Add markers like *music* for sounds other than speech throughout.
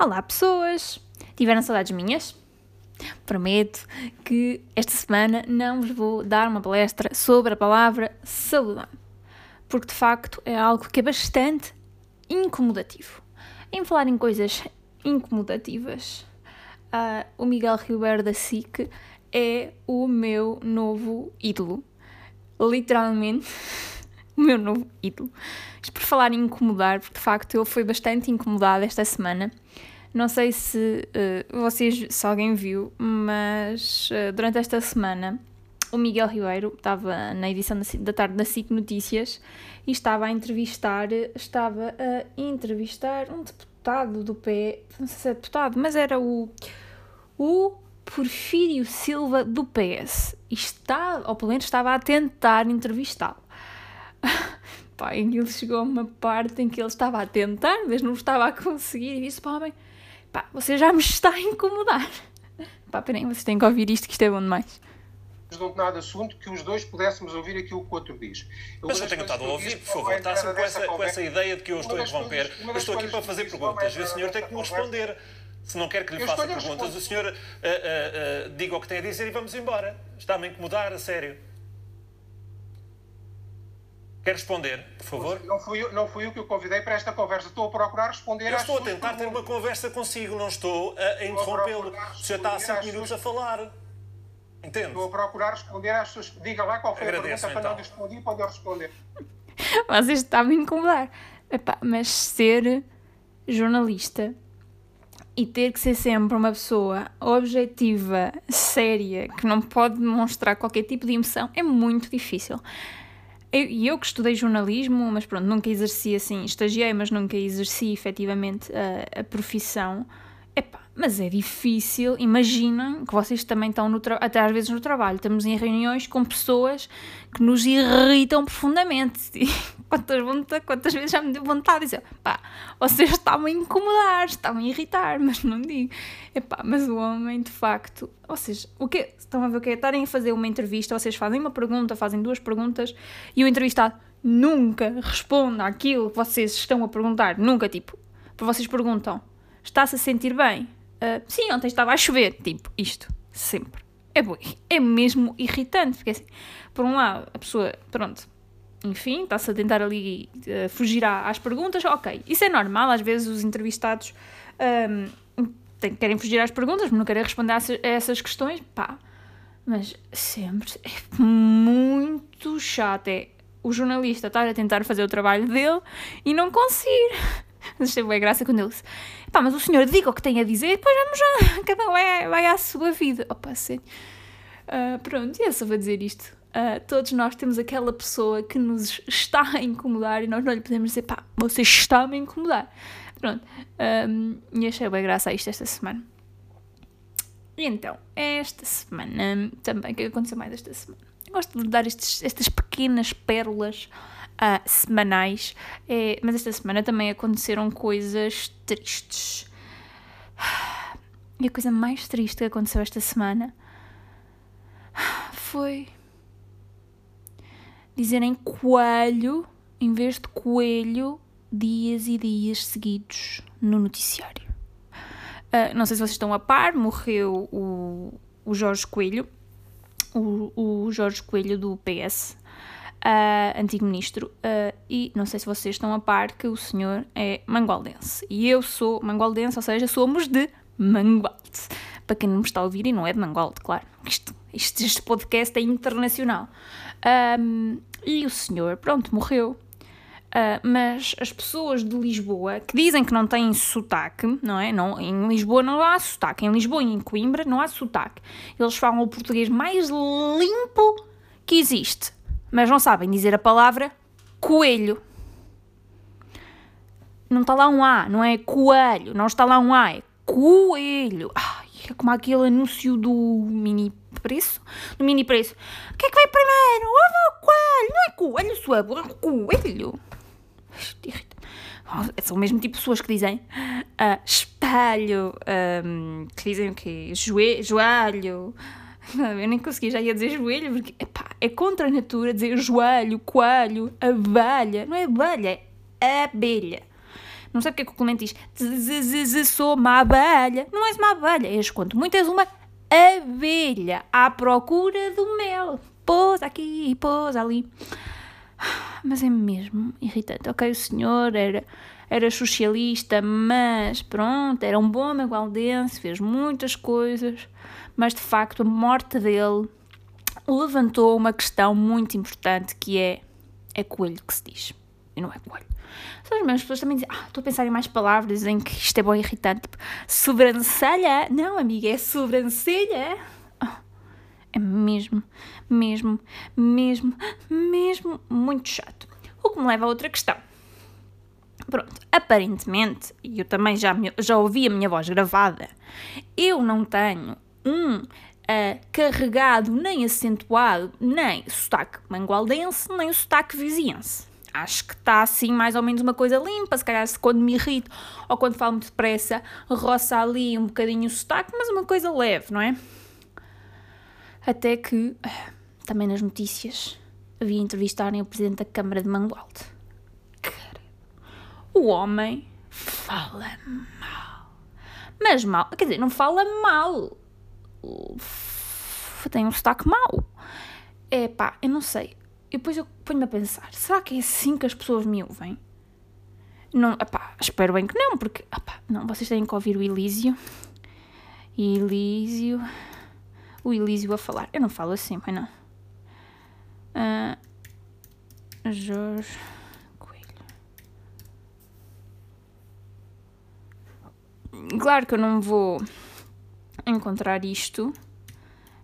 Olá, pessoas! Tiveram saudades minhas? Prometo que esta semana não vos vou dar uma palestra sobre a palavra saúde, porque de facto é algo que é bastante incomodativo. Em falar em coisas incomodativas, uh, o Miguel Ribeiro da SIC é o meu novo ídolo. Literalmente, *laughs* o meu novo ídolo. Isto por falar em incomodar, porque de facto ele foi bastante incomodado esta semana. Não sei se uh, vocês, se alguém viu, mas uh, durante esta semana o Miguel Ribeiro estava na edição da tarde da SIC Notícias e estava a entrevistar, estava a entrevistar um deputado do PE, não sei se é deputado, mas era o, o Porfírio Silva do PS. E está, ou pelo menos estava a tentar entrevistá-lo. *laughs* Pá, ele chegou a uma parte em que ele estava a tentar, mas não estava a conseguir, e disse para o homem: pá, você já me está a incomodar. Pá, peraí, vocês têm que ouvir isto, que isto é bom demais. Não nada assunto que os dois pudéssemos ouvir aquilo que o outro diz. Eu mas eu tenho estado a ouvir, por favor, está sempre com essa, com essa ideia de que eu estou a interromper. Eu estou aqui para fazer perguntas e o senhor tem que me responder. Se não quer que lhe faça perguntas, o senhor uh, uh, uh, diga o que tem a dizer e vamos embora. Está-me a incomodar, a sério. Quer responder, por favor? Não fui, eu, não fui eu que o convidei para esta conversa. Estou a procurar responder Eu estou a tentar ter uma conversa consigo, não estou a, a interrompê-lo. O senhor está há 5 minutos a falar. Entende? Estou a procurar responder às suas. Diga lá qual foi Agradeço, a pergunta então. para não responder pode responder. Vocês estavam a incomodar. Epá, mas ser jornalista e ter que ser sempre uma pessoa objetiva, séria, que não pode demonstrar qualquer tipo de emoção, é muito difícil. E eu, eu, que estudei jornalismo, mas pronto, nunca exerci assim, estagiei, mas nunca exerci efetivamente a, a profissão. Epá, mas é difícil, imaginem que vocês também estão no até às vezes no trabalho, estamos em reuniões com pessoas que nos irritam profundamente. *laughs* quantas, quantas vezes já me deu vontade de dizer, pá, vocês estavam a incomodar, estavam a irritar, *laughs* mas não digo. Epá, mas o homem, de facto, vocês, o que estão a ver o que é? Estarem a fazer uma entrevista, vocês fazem uma pergunta, fazem duas perguntas e o entrevistado nunca responde àquilo que vocês estão a perguntar, nunca, tipo, vocês perguntam, está-se a sentir bem? Uh, sim, ontem estava a chover. Tipo, isto, sempre. É, é mesmo irritante, porque assim, por um lado, a pessoa, pronto, enfim, está-se a tentar ali uh, fugir às perguntas, ok, isso é normal, às vezes os entrevistados um, tem, querem fugir às perguntas, não querem responder a essas questões, pá, mas sempre é muito chato, é o jornalista estar a tentar fazer o trabalho dele e não conseguir. Mas achei boa graça quando ele disse: pá, mas o senhor diga o que tem a dizer, depois vamos já, *laughs* cada um é, vai à sua vida. Opa, sério. Uh, pronto, e eu só vou dizer isto. Uh, todos nós temos aquela pessoa que nos está a incomodar e nós não lhe podemos dizer, pá, você está-me a incomodar. Pronto. Um, e achei bem graça a isto esta semana. E então, esta semana, também, o que aconteceu mais esta semana? Eu gosto de dar estes, estas pequenas pérolas uh, semanais, é, mas esta semana também aconteceram coisas tristes. E a coisa mais triste que aconteceu esta semana foi dizerem coelho em vez de coelho dias e dias seguidos no noticiário. Uh, não sei se vocês estão a par, morreu o, o Jorge Coelho, o, o Jorge Coelho do PS, uh, antigo ministro, uh, e não sei se vocês estão a par que o senhor é mangualdense. E eu sou mangualdense, ou seja, somos de Mangualde. Para quem não me está a ouvir e não é de Mangualde, claro. Isto, isto, este podcast é internacional. Um, e o senhor, pronto, morreu. Uh, mas as pessoas de Lisboa que dizem que não têm sotaque, não é? Não, em Lisboa não há sotaque. Em Lisboa e em Coimbra não há sotaque. Eles falam o português mais limpo que existe mas não sabem dizer a palavra coelho. Não está lá um A, não é coelho, não está lá um A, é coelho. Ai, é como aquele anúncio do mini preço. Do mini preço. O que é que vai primeiro? Ovo ou coelho? Não é coelho, sua é coelho. São o mesmo tipo de pessoas que dizem uh, espelho, um, que dizem o quê? Joelho, joelho *laughs* eu nem consegui, já ia dizer joelho, porque epá, é contra a natura dizer joelho, coelho, abelha. Não é abelha, é abelha. Não sabe o que é que o Clemente diz? Sou uma abelha. Não és uma abelha, és quanto muito és uma abelha à procura do mel. Pousa aqui, pousa ali. *sighs* Mas é mesmo irritante. Ok, o senhor era, era socialista, mas pronto, era um bom magualdense, fez muitas coisas, mas de facto a morte dele levantou uma questão muito importante que é é coelho que se diz e não é coelho. Só as mesmas pessoas também dizem, ah, estou a pensar em mais palavras, em que isto é bom irritante, tipo, sobrancelha. Não, amiga, é sobrancelha. Oh, é mesmo, mesmo, mesmo, mesmo muito chato. O que me leva a outra questão. Pronto, aparentemente, e eu também já, já ouvi a minha voz gravada, eu não tenho um uh, carregado, nem acentuado, nem sotaque mangualdense, nem o sotaque viziense acho que está assim mais ou menos uma coisa limpa, se calhar se quando me irrito ou quando falo muito depressa, roça ali um bocadinho o sotaque, mas uma coisa leve, não é? Até que, também nas notícias, havia entrevistarem o presidente da Câmara de Mangualde. O homem fala mal. Mas mal, quer dizer, não fala mal. Tem um sotaque mau. É pá, eu não sei. E depois eu ponho-me a pensar: será que é assim que as pessoas me ouvem? Não, epá, espero bem que não, porque epá, não, vocês têm que ouvir o Elísio. Elísio. O Elísio a falar. Eu não falo assim, mas não. Uh, Jorge Claro que eu não vou encontrar isto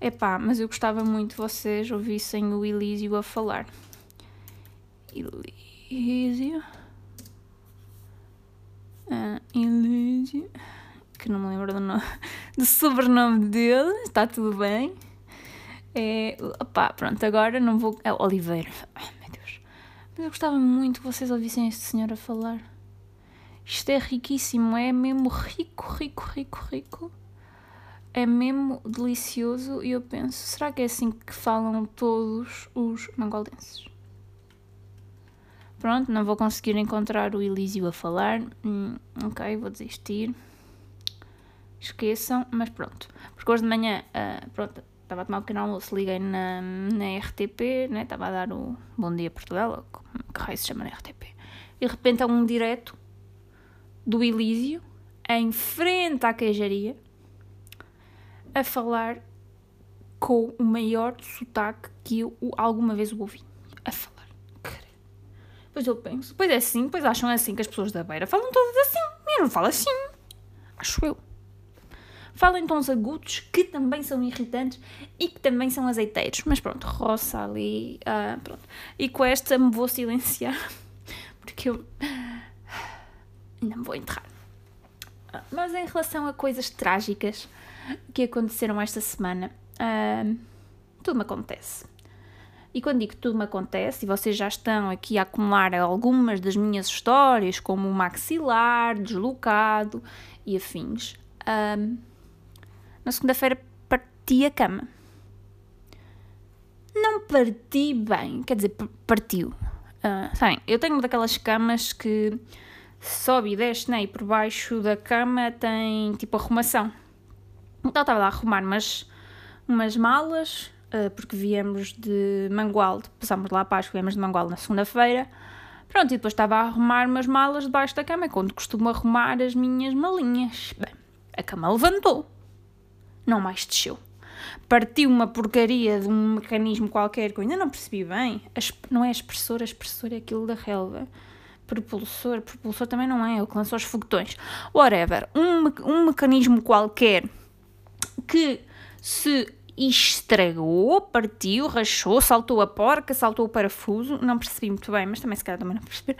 Epá, mas eu gostava muito que vocês ouvissem o Elísio a falar. Elísio. Ah, Elísio. Que não me lembro do, nome, *laughs* do sobrenome dele. Está tudo bem. É, opá, pronto, agora não vou. É Oliveira. Ai, meu Deus. Mas eu gostava muito que vocês ouvissem este senhor a falar. Isto é riquíssimo, é mesmo rico, rico, rico, rico é mesmo delicioso e eu penso, será que é assim que falam todos os mangoldenses? Pronto, não vou conseguir encontrar o Elísio a falar. Hum, ok, vou desistir. Esqueçam, mas pronto. Porque hoje de manhã, uh, pronto, estava a tomar um pequeno almoço, liguei na, na RTP, né? estava a dar o Bom Dia Portugal, que raio se chama na RTP. E de repente há um direto do Elísio em frente à queijaria a falar com o maior sotaque que eu alguma vez ouvi. A falar. Pois eu penso, pois é assim, pois acham assim que as pessoas da beira falam todas assim. Eu não falo assim. Acho eu. Falam em tons agudos que também são irritantes e que também são azeiteiros. Mas pronto, roça ali. Ah, pronto. E com esta me vou silenciar. *laughs* Porque eu. Me vou enterrar. Ah, mas em relação a coisas trágicas que aconteceram esta semana. Uh, tudo me acontece. E quando digo tudo me acontece, e vocês já estão aqui a acumular algumas das minhas histórias, como o maxilar, deslocado e afins, uh, na segunda-feira parti a cama. Não parti bem, quer dizer, partiu. Uh, sabem, eu tenho daquelas camas que sobe e desce, né? E por baixo da cama tem tipo arrumação. Então estava lá a arrumar umas, umas malas, uh, porque viemos de Mangualde, passámos lá para Páscoa, viemos de Mangualde na segunda-feira. Pronto, e depois estava a arrumar umas malas debaixo da cama, quando costumo arrumar as minhas malinhas. Bem, a cama levantou, não mais desceu. Partiu uma porcaria de um mecanismo qualquer que eu ainda não percebi bem. não é expressor, a expressor é aquilo da relva propulsor, propulsor também não é, o que lançou os foguetões. Whatever, um, um mecanismo qualquer que se estragou, partiu, rachou, saltou a porca, saltou o parafuso, não percebi muito bem, mas também se calhar também não percebi.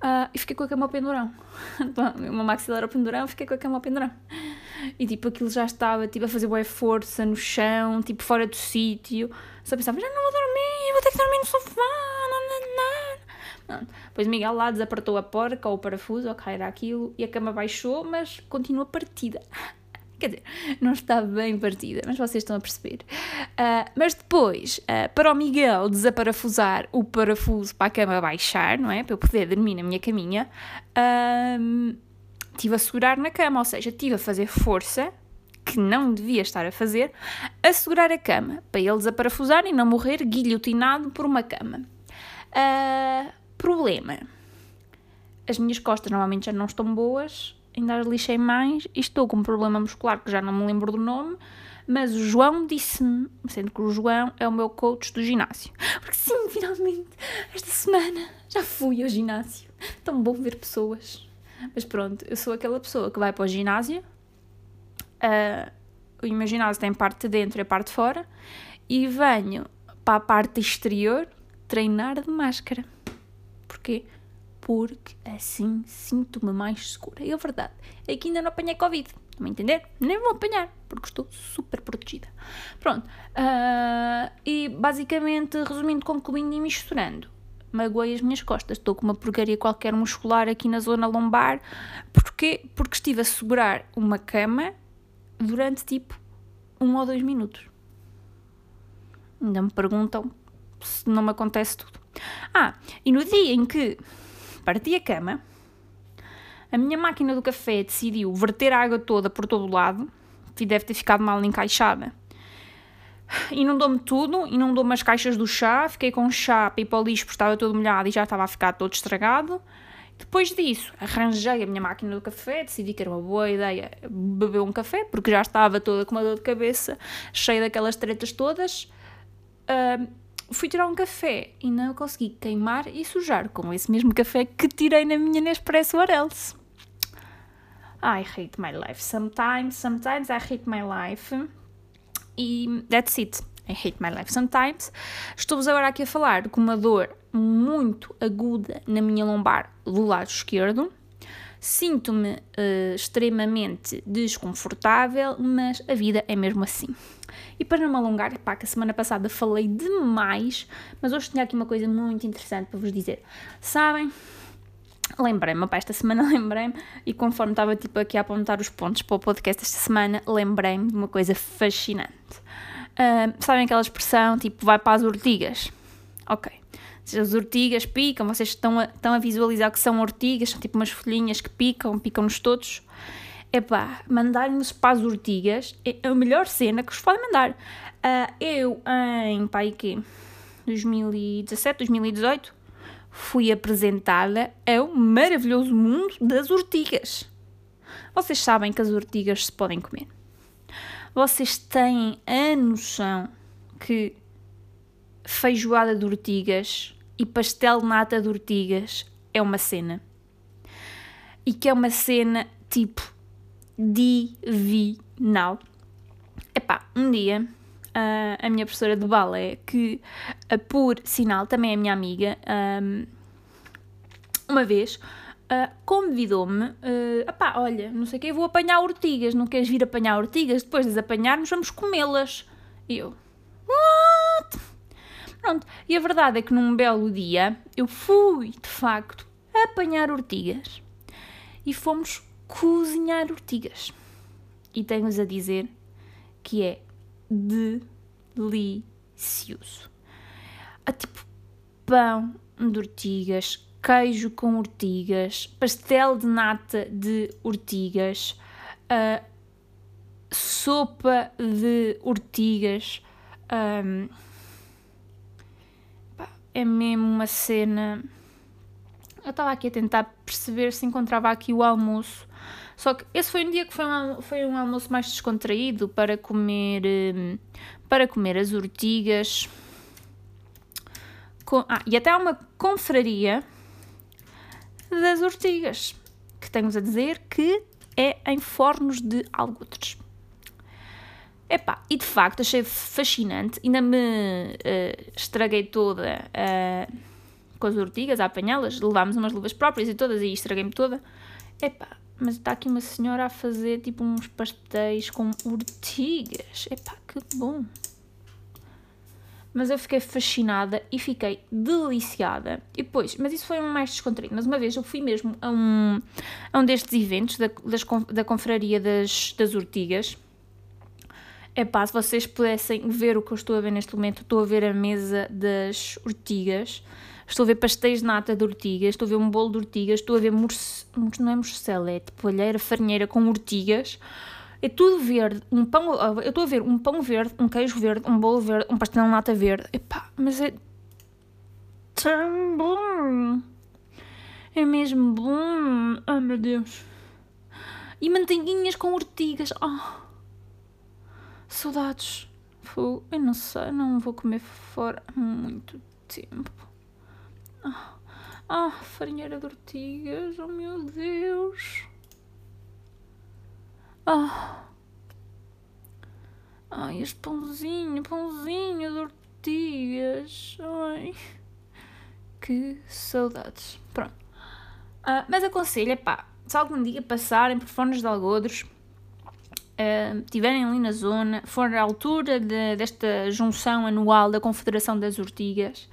Uh, e fiquei com a cama ao pendurão. *laughs* Uma maxilar ao pendurão, fiquei com a cama ao pendurão. E tipo, aquilo já estava tipo, a fazer boa força no chão, tipo, fora do sítio. Só pensava, já não vou dormir, vou ter que dormir no sofá. Não. Depois Miguel lá desapertou a porca ou o parafuso, ou cair aquilo, e a cama baixou, mas continua partida *laughs* Quer dizer, não está bem partida, mas vocês estão a perceber. Uh, mas depois, uh, para o Miguel desaparafusar o parafuso para a cama baixar, não é? Para eu poder dormir na minha caminha, uh, tive a segurar na cama, ou seja, tive a fazer força, que não devia estar a fazer, a segurar a cama, para ele desaparafusar e não morrer guilhotinado por uma cama. Problema. As minhas costas normalmente já não estão boas, ainda as lixei mais e estou com um problema muscular que já não me lembro do nome, mas o João disse-me, sendo que o João é o meu coach do ginásio. Porque sim, finalmente, esta semana já fui ao ginásio. Tão bom ver pessoas. Mas pronto, eu sou aquela pessoa que vai para o ginásio. Uh, o meu ginásio tem parte de dentro e parte de fora. E venho para a parte exterior treinar de máscara. Porquê? porque assim sinto-me mais segura. E a verdade é que ainda não apanhei Covid. Estão a entender? Nem vou apanhar, porque estou super protegida. Pronto. Uh, e basicamente, resumindo, concluindo e misturando, magoei as minhas costas. Estou com uma porcaria qualquer muscular aqui na zona lombar. Porquê? Porque estive a segurar uma cama durante tipo um ou dois minutos. Ainda me perguntam não me acontece tudo. Ah, e no dia em que parti a cama, a minha máquina do café decidiu verter a água toda por todo o lado, e deve ter ficado mal encaixada. Inundou-me tudo, inundou-me as caixas do chá, fiquei com chá para lixo porque estava todo molhado e já estava a ficar todo estragado. Depois disso, arranjei a minha máquina do café, decidi que era uma boa ideia beber um café, porque já estava toda com uma dor de cabeça, cheia daquelas tretas todas. Fui tirar um café e não consegui queimar e sujar com esse mesmo café que tirei na minha Nespresso or else. I hate my life. Sometimes, sometimes I hate my life. E that's it. I hate my life sometimes. Estou-vos agora aqui a falar com uma dor muito aguda na minha lombar do lado esquerdo. Sinto-me uh, extremamente desconfortável, mas a vida é mesmo assim. E para não me alongar, pá, que a semana passada falei demais, mas hoje tinha aqui uma coisa muito interessante para vos dizer. Sabem? Lembrei-me, pá, esta semana *laughs* lembrei-me, e conforme estava tipo aqui a apontar os pontos para o podcast esta semana, lembrei-me de uma coisa fascinante. Uh, sabem aquela expressão tipo vai para as ortigas? Ok. As ortigas picam, vocês estão a, estão a visualizar que são ortigas, são tipo umas folhinhas que picam, picam-nos todos. Epá, mandarem-nos para as ortigas é a melhor cena que vos podem mandar. Uh, eu, em pá, quê? 2017, 2018, fui apresentada ao maravilhoso mundo das ortigas. Vocês sabem que as ortigas se podem comer. Vocês têm a noção que feijoada de ortigas e pastel nata de ortigas é uma cena. E que é uma cena tipo divinal. Epá, um dia uh, a minha professora de balé, que uh, por sinal também é minha amiga, um, uma vez uh, convidou-me, uh, epá, olha, não sei o que, vou apanhar ortigas, não queres vir apanhar ortigas? Depois de as apanharmos vamos comê-las. E eu? Pronto, e a verdade é que num belo dia eu fui, de facto, apanhar ortigas. E fomos cozinhar ortigas. E tenho-vos a dizer que é delicioso. Há tipo pão de ortigas, queijo com ortigas, pastel de nata de ortigas, uh, sopa de ortigas. Um, é mesmo uma cena. Eu estava aqui a tentar perceber se encontrava aqui o almoço só que esse foi um dia que foi um, foi um almoço mais descontraído para comer, hum, para comer as ortigas. Com, ah, e até há uma confraria das ortigas, que temos a dizer que é em fornos de algotres. Epá, e de facto achei fascinante, ainda me uh, estraguei toda uh, com as ortigas a apanhá-las, levámos umas luvas próprias e todas e estraguei-me toda. Epá, mas está aqui uma senhora a fazer tipo uns pastéis com ortigas. Epá, que bom. mas eu fiquei fascinada e fiquei deliciada. E depois, mas isso foi um mais descontraído. Mas uma vez eu fui mesmo a um, a um destes eventos da, das, da Confraria das, das Ortigas. É pá, se vocês pudessem ver o que eu estou a ver neste momento, estou a ver a mesa das ortigas, estou a ver pastéis de nata de ortigas, estou a ver um bolo de ortigas, estou a ver morce... não é morcela, é tipo alheira farinheira com ortigas é tudo verde. Um pão, eu estou a ver um pão verde, um queijo verde, um bolo verde, um pastel de nata verde. Epá, mas é tão bom. É mesmo bom. Ai meu Deus. E manteiguinhas com ortigas. Oh. Saudades. Eu não sei, não vou comer fora muito tempo. Ah, ah farinheira de ortigas. Oh meu Deus. Ah. Ai, este pãozinho, pãozinho de ortigas. Ai. Que saudades. Pronto. Uh, mas aconselho, pá, se algum dia passarem por Fones de Algodres, estiverem uh, ali na zona, for à altura de, desta junção anual da Confederação das Ortigas,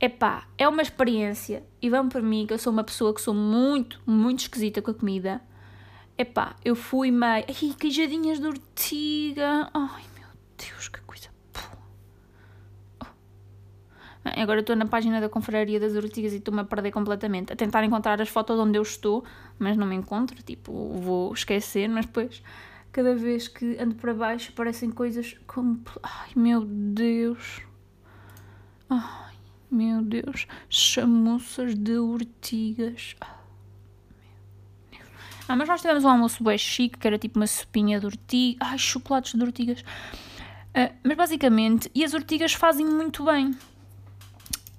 epá, é uma experiência e vão para mim que eu sou uma pessoa que sou muito, muito esquisita com a comida Epá, eu fui meio. Ai, queijadinhas de ortiga. Ai, meu Deus, que coisa. Oh. Agora estou na página da Confraria das Ortigas e estou-me a perder completamente. A tentar encontrar as fotos onde eu estou, mas não me encontro. Tipo, vou esquecer, mas depois, cada vez que ando para baixo, aparecem coisas como. Ai, meu Deus. Ai, meu Deus. Chamuças de ortigas. Ah, mas nós tivemos um almoço bem chique, que era tipo uma sopinha de ortigas. Ai, chocolates de ortigas. Uh, mas basicamente, e as ortigas fazem muito bem.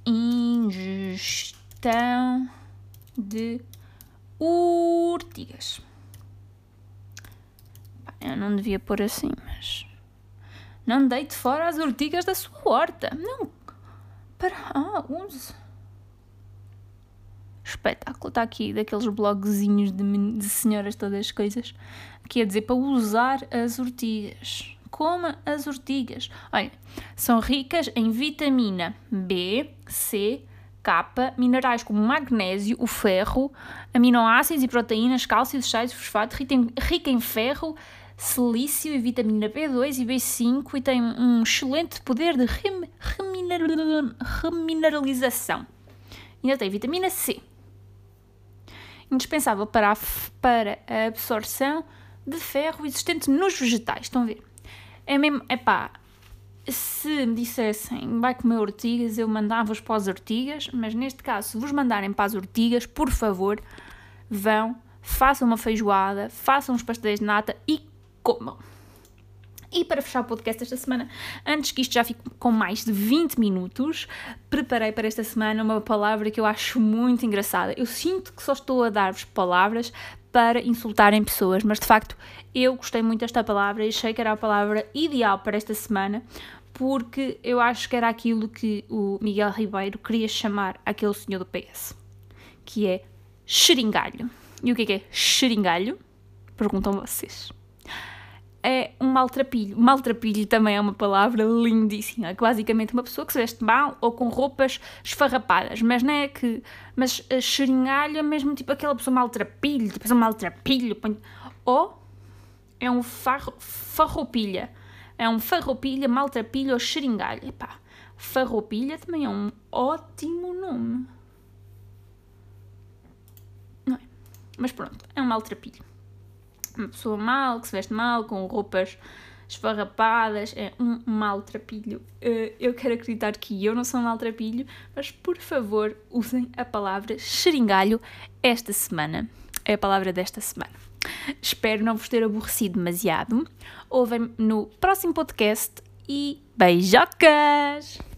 Ingestão de ortigas. Eu não devia pôr assim, mas. Não deite fora as ortigas da sua horta. Não. Para. Ah, use espetáculo. Está aqui daqueles blogzinhos de, de senhoras todas as coisas. Aqui a dizer para usar as ortigas. Coma as ortigas. Olha, são ricas em vitamina B, C, K, minerais como magnésio, o ferro, aminoácidos e proteínas, cálcio, sais, fosfato, rica em ferro, silício e vitamina B2 e B5 e tem um excelente poder de rem, remineralização. Ainda tem vitamina C, indispensável para a, para a absorção de ferro existente nos vegetais. Estão a ver? É mesmo, é pá, se me dissessem vai comer ortigas, eu mandava-vos para as ortigas, mas neste caso, se vos mandarem para as ortigas, por favor, vão, façam uma feijoada, façam uns pastéis de nata e comam. E para fechar o podcast esta semana, antes que isto já fique com mais de 20 minutos, preparei para esta semana uma palavra que eu acho muito engraçada. Eu sinto que só estou a dar-vos palavras para insultarem pessoas, mas de facto eu gostei muito desta palavra e achei que era a palavra ideal para esta semana, porque eu acho que era aquilo que o Miguel Ribeiro queria chamar aquele senhor do PS, que é xeringalho. E o que é, que é xeringalho? Perguntam vocês é um maltrapilho. Maltrapilho também é uma palavra lindíssima, que basicamente uma pessoa que se veste mal ou com roupas esfarrapadas, mas não é que. Mas xeringalha é mesmo tipo aquela pessoa maltrapilho, tipo um maltrapilho. Ou é um farro, farroupilha. É um farroupilha, maltrapilho ou xeringalha. Epá, farroupilha também é um ótimo nome. Não é? Mas pronto, é um maltrapilho uma pessoa mal, que se veste mal, com roupas esfarrapadas, é um maltrapilho. Uh, eu quero acreditar que eu não sou um maltrapilho, mas por favor usem a palavra xeringalho esta semana. É a palavra desta semana. Espero não vos ter aborrecido demasiado. Ouvem no próximo podcast e beijocas!